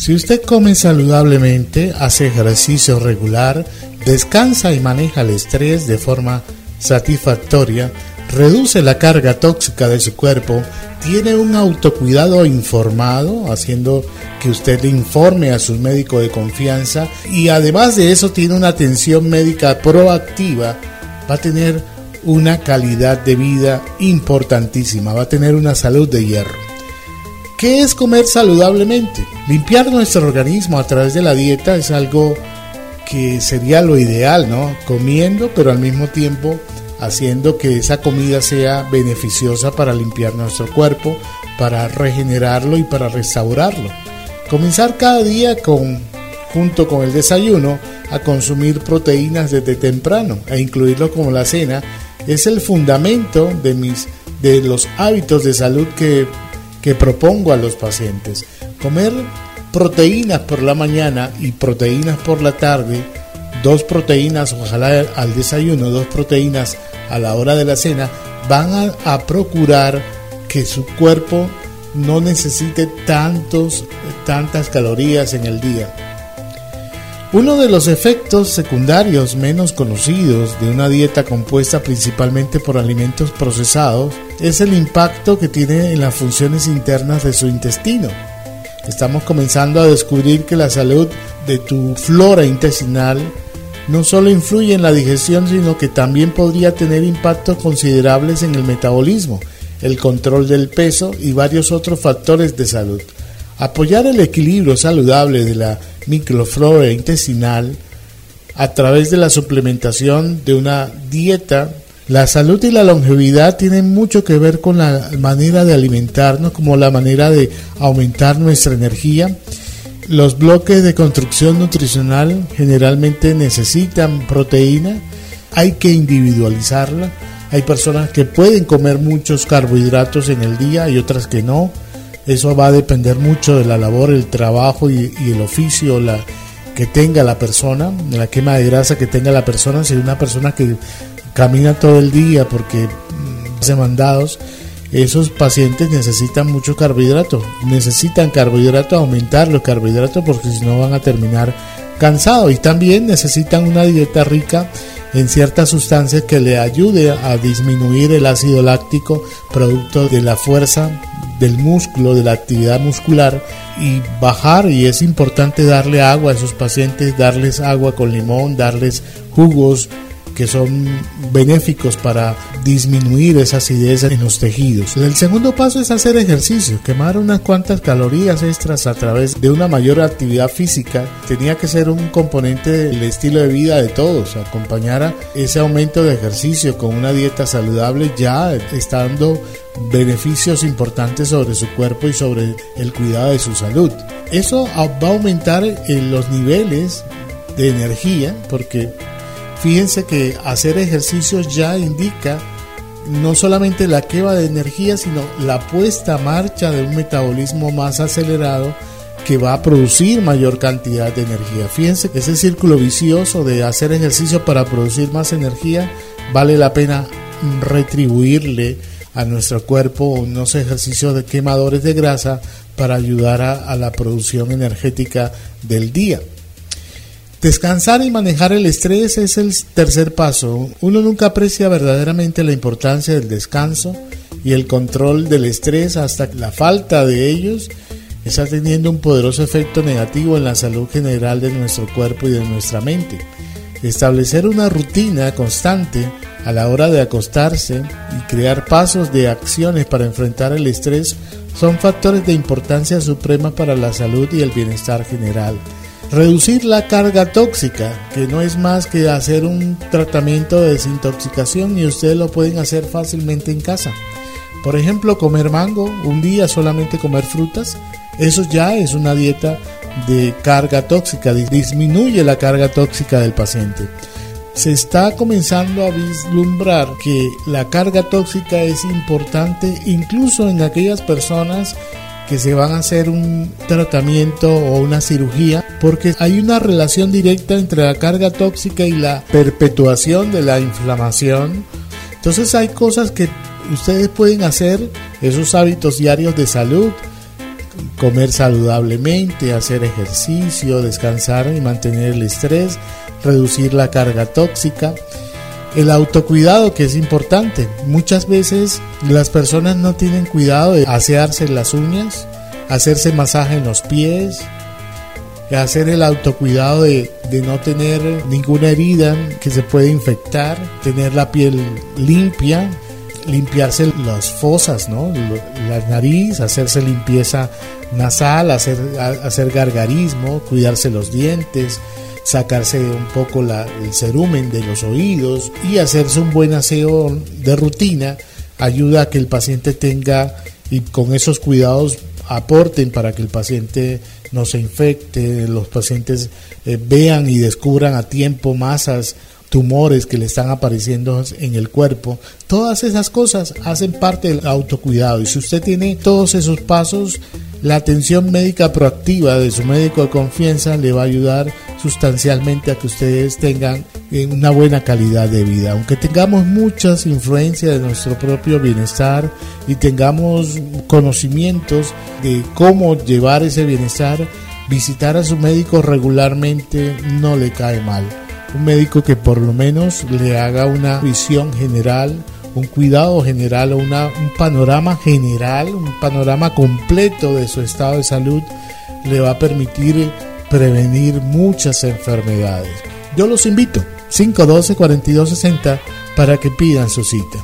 Si usted come saludablemente, hace ejercicio regular, descansa y maneja el estrés de forma satisfactoria, reduce la carga tóxica de su cuerpo, tiene un autocuidado informado, haciendo que usted le informe a su médico de confianza y además de eso tiene una atención médica proactiva, va a tener una calidad de vida importantísima, va a tener una salud de hierro. ¿Qué es comer saludablemente? Limpiar nuestro organismo a través de la dieta es algo que sería lo ideal, ¿no? Comiendo, pero al mismo tiempo haciendo que esa comida sea beneficiosa para limpiar nuestro cuerpo, para regenerarlo y para restaurarlo. Comenzar cada día con, junto con el desayuno, a consumir proteínas desde temprano e incluirlo como la cena es el fundamento de mis de los hábitos de salud que, que propongo a los pacientes. Comer proteínas por la mañana y proteínas por la tarde, dos proteínas ojalá al desayuno, dos proteínas a la hora de la cena, van a, procurar que su cuerpo no necesite tantos, tantas calorías en el día. Uno de los efectos secundarios menos conocidos de una dieta compuesta principalmente por alimentos procesados es el impacto que tiene en las funciones internas de su intestino. Estamos comenzando a descubrir que la salud de tu flora intestinal no solo influye en la digestión, sino que también podría tener impactos considerables en el metabolismo, el control del peso y varios otros factores de salud. Apoyar el equilibrio saludable de la microflora intestinal a través de la suplementación de una dieta la salud y la longevidad tienen mucho que ver con la manera de alimentarnos, como la manera de aumentar nuestra energía los bloques de construcción nutricional generalmente necesitan proteína, hay que individualizarla. Hay personas que pueden comer muchos carbohidratos en el día y otras que no. Eso va a depender mucho de la labor, el trabajo y, el oficio que tenga la persona, la quema de grasa que tenga la persona. Si una persona que camina todo el día porque mm, hace mandados, esos pacientes necesitan mucho carbohidrato, necesitan carbohidrato, aumentar los carbohidratos porque si no van a terminar cansados y también necesitan una dieta rica en ciertas sustancias que le ayude a disminuir el ácido láctico producto de la fuerza del músculo, de la actividad muscular y bajar y es importante darle agua a esos pacientes, darles agua con limón, darles jugos, que son benéficos para disminuir esa acidez en los tejidos. El segundo paso es hacer ejercicio, quemar unas cuantas calorías extras a través de una mayor actividad física. Tenía que ser un componente del estilo de vida de todos, acompañar ese aumento de ejercicio con una dieta saludable ya está dando beneficios importantes sobre su cuerpo y sobre el cuidado de su salud. Eso va a aumentar los niveles de energía porque Fíjense que hacer ejercicios ya indica no solamente la quema de energía, sino la puesta a marcha de un metabolismo más acelerado que va a producir mayor cantidad de energía. Fíjense que ese círculo vicioso de hacer ejercicio para producir más energía vale la pena retribuirle a nuestro cuerpo unos ejercicios de quemadores de grasa para ayudar a, a la producción energética del día. Descansar y manejar el estrés es el tercer paso. Uno nunca aprecia verdaderamente la importancia del descanso y el control del estrés hasta que la falta de ellos está teniendo un poderoso efecto negativo en la salud general de nuestro cuerpo y de nuestra mente. Establecer una rutina constante a la hora de acostarse y crear pasos de acciones para enfrentar el estrés son factores de importancia suprema para la salud y el bienestar general. Reducir la carga tóxica, que no es más que hacer un tratamiento de desintoxicación y ustedes lo pueden hacer fácilmente en casa. Por ejemplo, comer mango, un día solamente comer frutas, eso ya es una dieta de carga tóxica, disminuye la carga tóxica del paciente. Se está comenzando a vislumbrar que la carga tóxica es importante incluso en aquellas personas que se van a hacer un tratamiento o una cirugía porque hay una relación directa entre la carga tóxica y la perpetuación de la inflamación. Entonces hay cosas que ustedes pueden hacer, esos hábitos diarios de salud, comer saludablemente, hacer ejercicio, descansar y mantener el estrés, reducir la carga tóxica. El autocuidado que es importante. Muchas veces las personas no tienen cuidado de asearse las uñas, hacerse masaje en los pies, hacer el autocuidado de, de no tener ninguna herida que se puede infectar, tener la piel limpia, limpiarse las fosas, ¿no? La nariz, hacerse limpieza nasal, hacer, hacer gargarismo, cuidarse los dientes, sacarse un poco la, el cerumen de los oídos y hacerse un buen aseo de rutina ayuda a que el paciente tenga y con esos cuidados aporten para que el paciente no se infecte, los pacientes eh, vean y descubran a tiempo masas tumores que le están apareciendo en el cuerpo. Todas esas cosas hacen parte del autocuidado y si usted tiene todos esos pasos, la atención médica proactiva de su médico de confianza le va a ayudar sustancialmente a que ustedes tengan eh, una buena calidad de vida. Aunque tengamos muchas influencias de nuestro propio bienestar y tengamos conocimientos de cómo llevar ese bienestar, visitar a su médico regularmente no le cae mal un médico que por lo menos le haga una visión general, un cuidado general o una, un panorama general, un panorama completo de su estado de salud, le va a permitir prevenir muchas enfermedades. Yo los invito, 512-4260, para que pidan su cita.